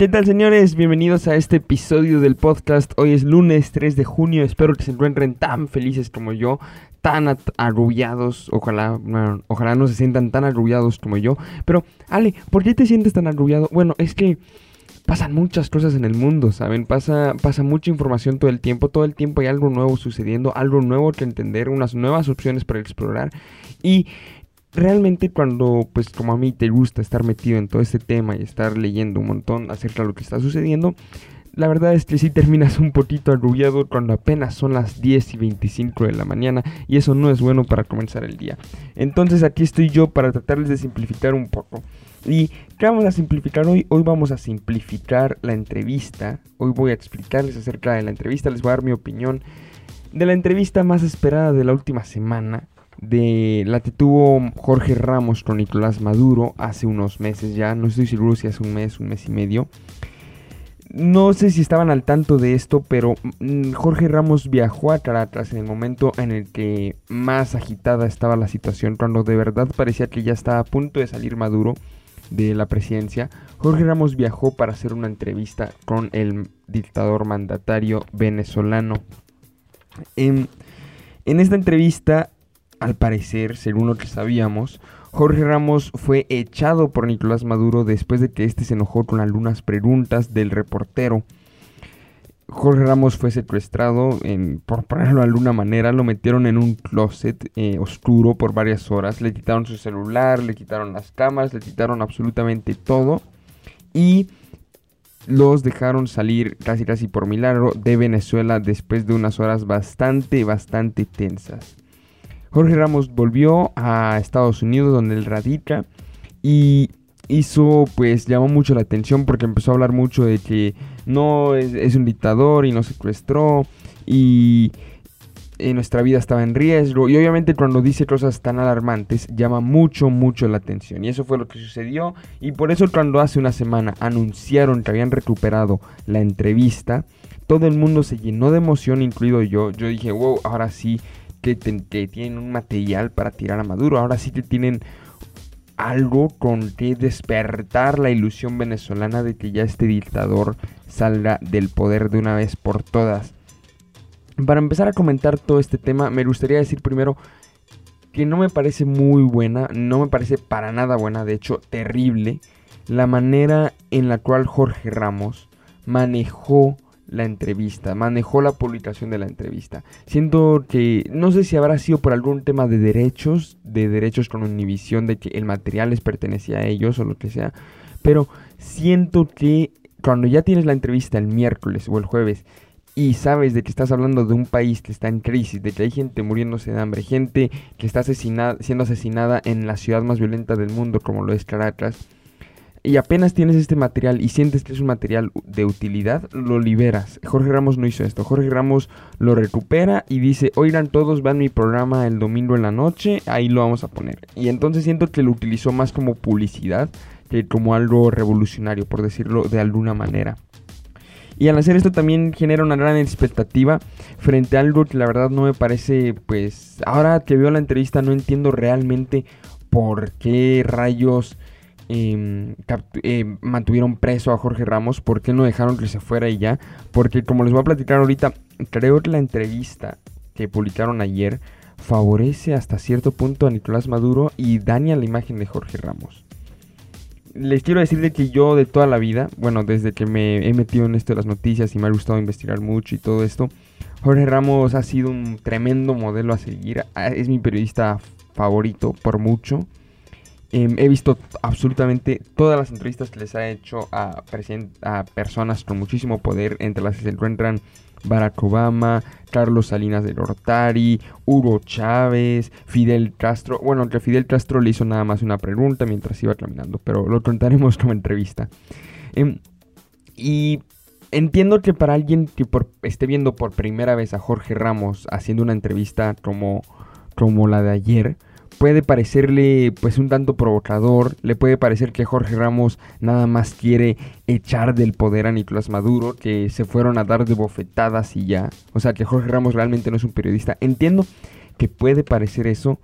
¿Qué tal señores? Bienvenidos a este episodio del podcast. Hoy es lunes 3 de junio. Espero que se encuentren tan felices como yo, tan arrullados. Ojalá, ojalá no se sientan tan arrullados como yo. Pero, Ale, ¿por qué te sientes tan arrullado? Bueno, es que pasan muchas cosas en el mundo, ¿saben? Pasa, pasa mucha información todo el tiempo. Todo el tiempo hay algo nuevo sucediendo, algo nuevo que entender, unas nuevas opciones para explorar. Y realmente cuando, pues como a mí te gusta estar metido en todo este tema y estar leyendo un montón acerca de lo que está sucediendo, la verdad es que sí terminas un poquito arrullado cuando apenas son las 10 y 25 de la mañana y eso no es bueno para comenzar el día. Entonces aquí estoy yo para tratarles de simplificar un poco. ¿Y qué vamos a simplificar hoy? Hoy vamos a simplificar la entrevista. Hoy voy a explicarles acerca de la entrevista, les voy a dar mi opinión de la entrevista más esperada de la última semana de la que tuvo Jorge Ramos con Nicolás Maduro hace unos meses ya, no estoy seguro si hace un mes, un mes y medio. No sé si estaban al tanto de esto, pero mm, Jorge Ramos viajó a Caracas en el momento en el que más agitada estaba la situación, cuando de verdad parecía que ya estaba a punto de salir Maduro de la presidencia. Jorge Ramos viajó para hacer una entrevista con el dictador mandatario venezolano. En, en esta entrevista al parecer, según lo que sabíamos, Jorge Ramos fue echado por Nicolás Maduro después de que éste se enojó con algunas preguntas del reportero. Jorge Ramos fue secuestrado, por ponerlo de alguna manera, lo metieron en un closet eh, oscuro por varias horas, le quitaron su celular, le quitaron las cámaras, le quitaron absolutamente todo y los dejaron salir casi casi por milagro de Venezuela después de unas horas bastante, bastante tensas. Jorge Ramos volvió a Estados Unidos donde él radica y hizo pues llamó mucho la atención porque empezó a hablar mucho de que no es, un dictador y nos secuestró y nuestra vida estaba en riesgo. Y obviamente cuando dice cosas tan alarmantes llama mucho mucho la atención. Y eso fue lo que sucedió. Y por eso cuando hace una semana anunciaron que habían recuperado la entrevista todo el mundo se llenó de emoción incluido yo. Yo dije wow ahora sí que, tienen un material para tirar a Maduro. Ahora sí que tienen algo con que despertar la ilusión venezolana de que ya este dictador salga del poder de una vez por todas. Para empezar a comentar todo este tema, me gustaría decir primero que no me parece muy buena, no me parece para nada buena, de hecho terrible, la manera en la cual Jorge Ramos manejó la entrevista, manejó la publicación de la entrevista. Siento que no sé si habrá sido por algún tema de derechos, de derechos con inhibición de que el material les pertenecía a ellos o lo que sea, pero siento que cuando ya tienes la entrevista el miércoles o el jueves y sabes de que estás hablando de un país que está en crisis, de que hay gente muriéndose de hambre, gente que está asesinada, siendo asesinada en la ciudad más violenta del mundo como lo es Caracas, y apenas tienes este material y sientes que es un material de utilidad, lo liberas. Jorge Ramos no hizo esto. Jorge Ramos lo recupera y dice, oigan todos, van mi programa el domingo en la noche, ahí lo vamos a poner. Y entonces siento que lo utilizó más como publicidad que como algo revolucionario, por decirlo de alguna manera. Y al hacer esto también genera una gran expectativa frente a algo que la verdad no me parece, pues, ahora que veo la entrevista no entiendo realmente por qué rayos Em, eh, mantuvieron preso a Jorge Ramos, ¿por qué no dejaron que se fuera y ya? Porque como les voy a platicar ahorita, creo que la entrevista que publicaron ayer favorece hasta cierto punto a Nicolás Maduro y daña la imagen de Jorge Ramos. Les quiero decir de que yo de toda la vida, bueno, desde que me he metido en esto de las noticias y me ha gustado investigar mucho y todo esto, Jorge Ramos ha sido un tremendo modelo a seguir. Ah, es mi periodista favorito por mucho. Em, he visto absolutamente todas las entrevistas que les ha hecho a, personas con muchísimo poder, entre las que se encuentran Barack Obama, Carlos Salinas de Gortari, Hugo Chávez, Fidel Castro. Bueno, que Fidel Castro le hizo nada más una pregunta mientras iba caminando, pero lo contaremos como entrevista. Em, y entiendo que para alguien que esté viendo por primera vez a Jorge Ramos haciendo una entrevista como, como la de ayer, puede parecerle pues un tanto provocador, le puede parecer que Jorge Ramos nada más quiere echar del poder a Nicolás Maduro, que se fueron a dar de bofetadas y ya, o sea que Jorge Ramos realmente no es un periodista. Entiendo que puede parecer eso,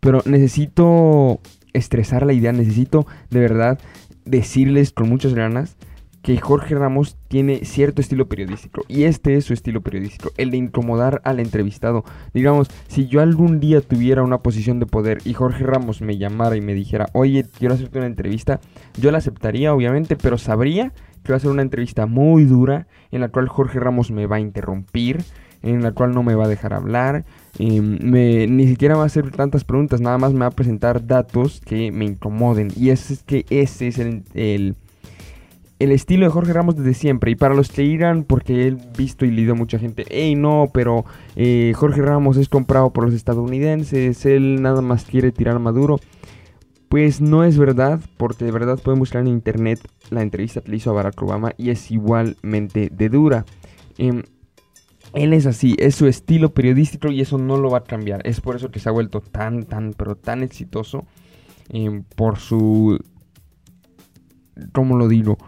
pero necesito estresar la idea, necesito de verdad decirles con muchas ganas que Jorge Ramos tiene cierto estilo periodístico y este es su estilo periodístico, el de incomodar al entrevistado. Digamos, si yo algún día tuviera una posición de poder y Jorge Ramos me llamara y me dijera, oye, quiero hacerte una entrevista, yo la aceptaría obviamente, pero sabría que va a ser una entrevista muy dura en la cual Jorge Ramos me va a interrumpir, en la cual no me va a dejar hablar, em, me, ni siquiera va a hacer tantas preguntas, nada más me va a presentar datos que me incomoden. Y es que ese es el, el, estilo de Jorge Ramos desde siempre. Y para los que irán, porque he visto y leído mucha gente, hey no, pero eh, Jorge Ramos es comprado por los estadounidenses, él nada más quiere tirar Maduro. Pues no es verdad, porque de verdad pueden buscar en internet la entrevista que le hizo a Barack Obama y es igualmente de dura. Em, él es así, es su estilo periodístico y eso no lo va a cambiar. Es por eso que se ha vuelto tan, tan, pero tan exitoso em, por su... ¿Cómo lo digo?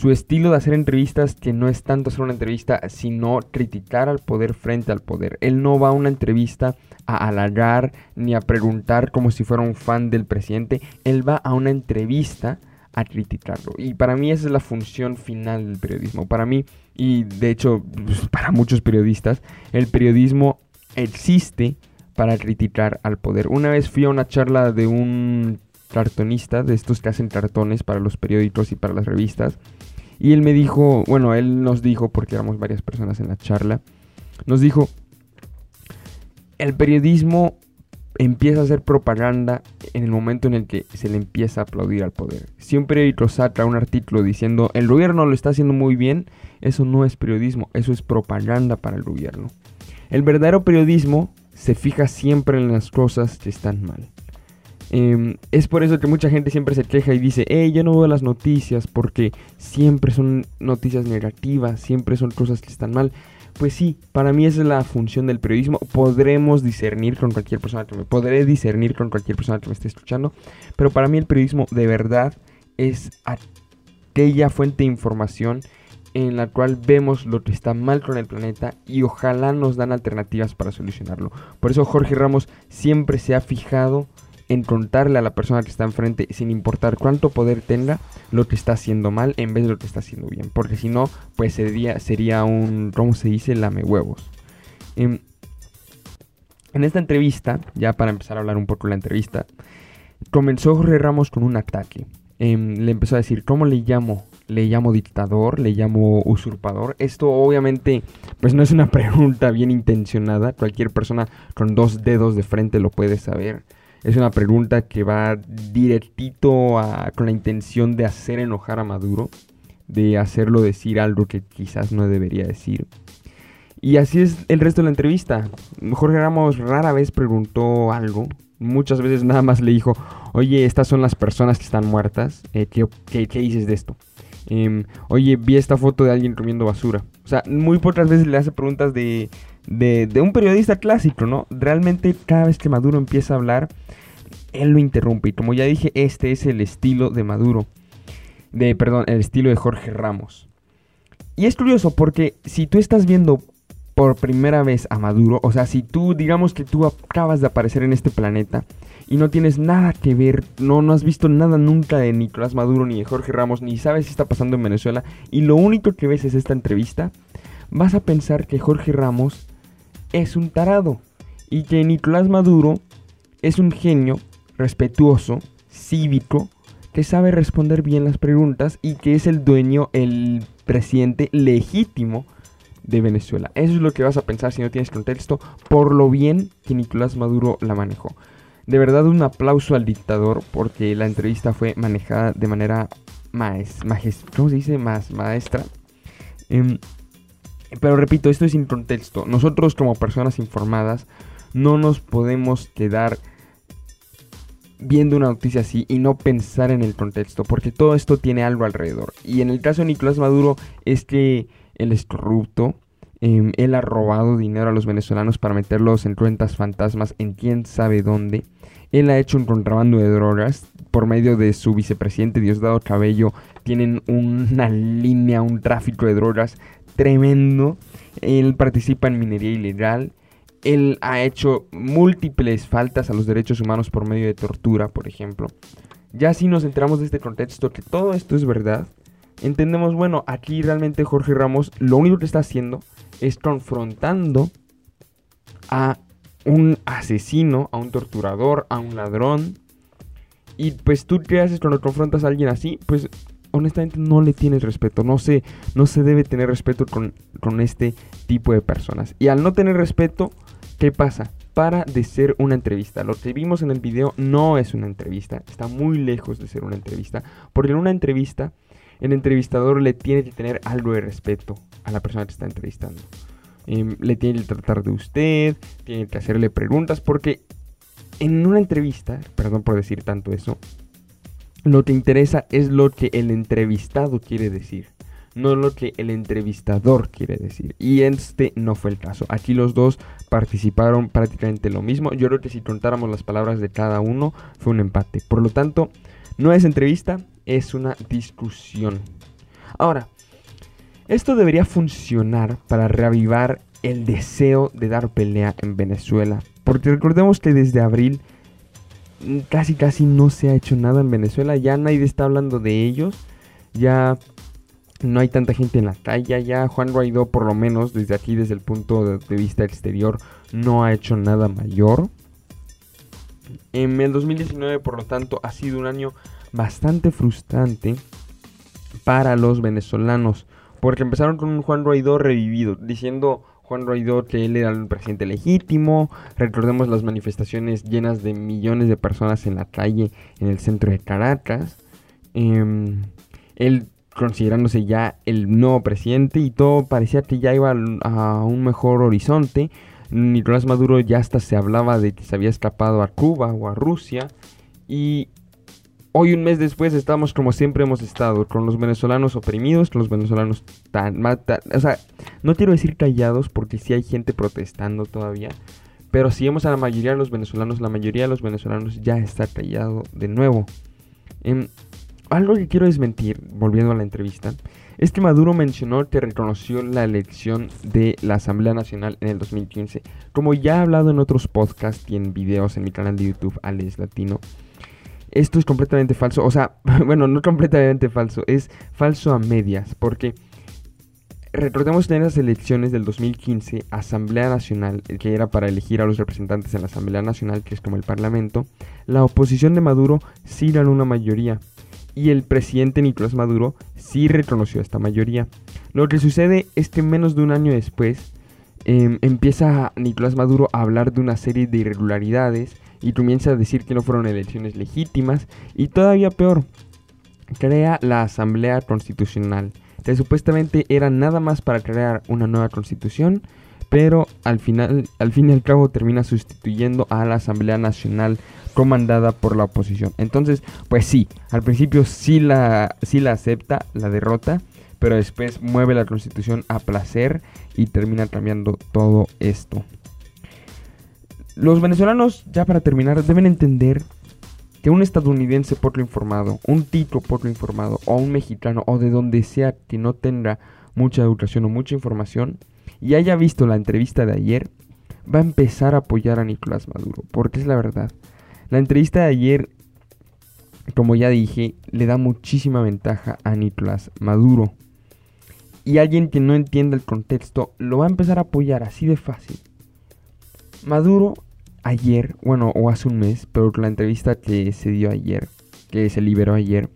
Su estilo de hacer entrevistas que no es tanto hacer una entrevista, sino criticar al poder frente al poder. Él no va a una entrevista a halagar ni a preguntar como si fuera un fan del presidente. Él va a una entrevista a criticarlo. Y para mí esa es la función final del periodismo. Para mí, y de hecho pues, para muchos periodistas, el periodismo existe para criticar al poder. Una vez fui a una charla de un cartonista, de estos que hacen cartones para los periódicos y para las revistas, y él me dijo, bueno, él nos dijo, porque éramos varias personas en la charla, nos dijo, el periodismo empieza a hacer propaganda en el momento en el que se le empieza a aplaudir al poder. Si un periódico saca un artículo diciendo el gobierno lo está haciendo muy bien, eso no es periodismo, eso es propaganda para el gobierno. El verdadero periodismo se fija siempre en las cosas que están mal. Em, es por eso que mucha gente siempre se queja y dice, hey, yo no veo las noticias porque siempre son noticias negativas, siempre son cosas que están mal. Pues sí, para mí esa es la función del periodismo. Podremos discernir con cualquier persona que me podré discernir con cualquier persona que me esté escuchando, pero para mí el periodismo de verdad es aquella fuente de información en la cual vemos lo que está mal con el planeta y ojalá nos dan alternativas para solucionarlo. Por eso Jorge Ramos siempre se ha fijado en contarle a la persona que está enfrente, sin importar cuánto poder tenga, lo que está haciendo mal en vez de lo que está haciendo bien. Porque si no, pues sería, sería un, ¿cómo se dice? Lame huevos. Em, en esta entrevista, ya para empezar a hablar un poco de la entrevista, comenzó Jorge Ramos con un ataque. Em, le empezó a decir, ¿cómo le llamo? Le llamo dictador, le llamo usurpador. Esto obviamente, pues no es una pregunta bien intencionada. Cualquier persona con dos dedos de frente lo puede saber. Es una pregunta que va directito con la intención de hacer enojar a Maduro, de hacerlo decir algo que quizás no debería decir. Y así es el resto de la entrevista. Jorge Ramos rara vez preguntó algo. Muchas veces nada más le dijo, oye, estas son las personas que están muertas. Eh, ¿qué, dices de esto? Em, oye, vi esta foto de alguien comiendo basura. O sea, muy pocas veces le hace preguntas de, de, un periodista clásico, ¿no? Realmente cada vez que Maduro empieza a hablar, él lo interrumpe. Y como ya dije, este es el estilo de Maduro. De, perdón, el estilo de Jorge Ramos. Y es curioso porque si tú estás viendo por primera vez a Maduro, o sea, si tú, digamos que tú acabas de aparecer en este planeta y no tienes nada que ver, no, no has visto nada nunca de Nicolás Maduro ni de Jorge Ramos, ni sabes si está pasando en Venezuela, y lo único que ves es esta entrevista, vas a pensar que Jorge Ramos es un tarado y que Nicolás Maduro es un genio respetuoso, cívico, que sabe responder bien las preguntas y que es el dueño, el presidente legítimo de Venezuela. Eso es lo que vas a pensar si no tienes contexto por lo bien que Nicolás Maduro la manejó. De verdad un aplauso al dictador porque la entrevista fue manejada de manera más, ¿cómo se dice? Más maestra. Em, pero repito, esto es sin contexto. Nosotros como personas informadas no nos podemos quedar viendo una noticia así y no pensar en el contexto, porque todo esto tiene algo alrededor. Y en el caso de Nicolás Maduro es que él es corrupto, em, él ha robado dinero a los venezolanos para meterlos en cuentas fantasmas en quién sabe dónde. Él ha hecho un contrabando de drogas por medio de su vicepresidente Diosdado Cabello. Tienen una línea, un tráfico de drogas tremendo. Él participa en minería ilegal. Él ha hecho múltiples faltas a los derechos humanos por medio de tortura, por ejemplo. Ya si nos enteramos de este contexto, que todo esto es verdad, entendemos, bueno, aquí realmente Jorge Ramos lo único que está haciendo es confrontando a un asesino, a un torturador, a un ladrón. Y pues tú qué haces cuando confrontas a alguien así, pues honestamente no le tienes respeto. No se, no se debe tener respeto con, con este tipo de personas. Y al no tener respeto, ¿qué pasa? Para de ser una entrevista. Lo que vimos en el video no es una entrevista. Está muy lejos de ser una entrevista. Porque en una entrevista, el entrevistador le tiene que tener algo de respeto a la persona que está entrevistando. Em, le tiene que tratar de usted, tiene que hacerle preguntas. Porque en una entrevista, perdón por decir tanto eso, lo que interesa es lo que el entrevistado quiere decir, no lo que el entrevistador quiere decir. Y este no fue el caso. Aquí los dos participaron prácticamente lo mismo. Yo creo que si contáramos las palabras de cada uno, fue un empate. Por lo tanto, no es entrevista, es una discusión. Ahora, esto debería funcionar para reavivar el deseo de dar pelea en Venezuela. Porque recordemos que desde abril casi casi no se ha hecho nada en Venezuela, ya nadie está hablando de ellos, ya no hay tanta gente en la calle, ya Juan Guaidó por lo menos desde aquí, desde el punto de vista exterior, no ha hecho nada mayor. En el 2019, por lo tanto, ha sido un año bastante frustrante para los venezolanos, porque empezaron con un Juan Guaidó revivido, diciendo Juan Guaidó que él era el presidente legítimo. Recordemos las manifestaciones llenas de millones de personas en la calle en el centro de Caracas. Em, él considerándose ya el nuevo presidente y todo parecía que ya iba a un mejor horizonte. Nicolás Maduro ya hasta se hablaba de que se había escapado a Cuba o a Rusia. Y Hoy, un mes después, estamos como siempre hemos estado, con los venezolanos oprimidos, con los venezolanos tan, O sea, no quiero decir callados porque sí hay gente protestando todavía. Pero si vemos a la mayoría de los venezolanos, la mayoría de los venezolanos ya está callado de nuevo. Em, algo que quiero desmentir, volviendo a la entrevista, es que Maduro mencionó que reconoció la elección de la Asamblea Nacional en el 2015. Como ya he hablado en otros podcasts y en videos en mi canal de YouTube, Alex Latino. Esto es completamente falso. O sea, bueno, no completamente falso. Es falso a medias. Porque recordemos en las elecciones del 2015, Asamblea Nacional, que era para elegir a los representantes en la Asamblea Nacional, que es como el Parlamento, la oposición de Maduro sí ganó una mayoría. Y el presidente Nicolás Maduro sí reconoció esta mayoría. Lo que sucede es que menos de un año después em, empieza Nicolás Maduro a hablar de una serie de irregularidades y comienza a decir que no fueron elecciones legítimas y todavía peor, crea la Asamblea Constitucional, que supuestamente era nada más para crear una nueva constitución, pero al final, al fin y al cabo termina sustituyendo a la Asamblea Nacional comandada por la oposición. Entonces, pues sí, al principio sí la, sí la acepta, la derrota, pero después mueve la constitución a placer y termina cambiando todo esto. Los venezolanos, ya para terminar, deben entender que un estadounidense poco informado, un tico poco informado, o un mexicano, o de donde sea que no tenga mucha educación o mucha información, y haya visto la entrevista de ayer, va a empezar a apoyar a Nicolás Maduro, porque es la verdad. La entrevista de ayer, como ya dije, le da muchísima ventaja a Nicolás Maduro. Y alguien que no entienda el contexto lo va a empezar a apoyar así de fácil. Maduro ayer, bueno, o hace un mes, pero la entrevista que se dio ayer, que se liberó ayer,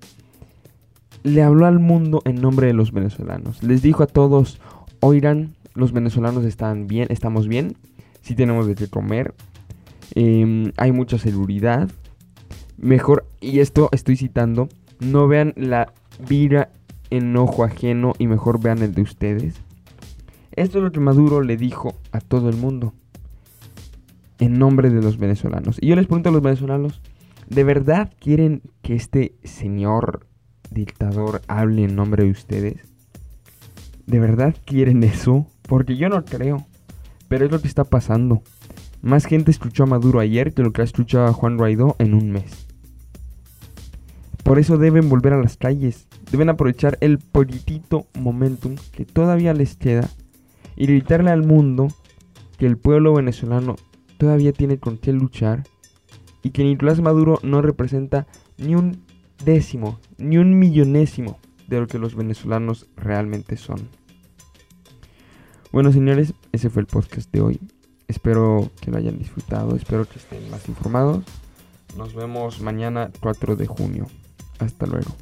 le habló al mundo en nombre de los venezolanos. Les dijo a todos, oigan, los venezolanos están bien, estamos bien, sí tenemos de qué comer, em, hay mucha seguridad, mejor, y esto estoy citando, no vean la vida en ojo ajeno y mejor vean el de ustedes. Esto es lo que Maduro le dijo a todo el mundo en nombre de los venezolanos. Y yo les pregunto a los venezolanos, ¿de verdad quieren que este señor dictador hable en nombre de ustedes? ¿De verdad quieren eso? Porque yo no creo. Pero es lo que está pasando. Más gente escuchó a Maduro ayer que lo que ha escuchado a Juan Guaidó en un mes. Por eso deben volver a las calles. Deben aprovechar el poquitito momentum que todavía les queda y gritarle al mundo que el pueblo venezolano todavía tiene con qué luchar y que Nicolás Maduro no representa ni un décimo, ni un millonésimo de lo que los venezolanos realmente son. Bueno, señores, ese fue el podcast de hoy. Espero que lo hayan disfrutado, espero que estén más informados. Nos vemos mañana 4 de junio. Hasta luego.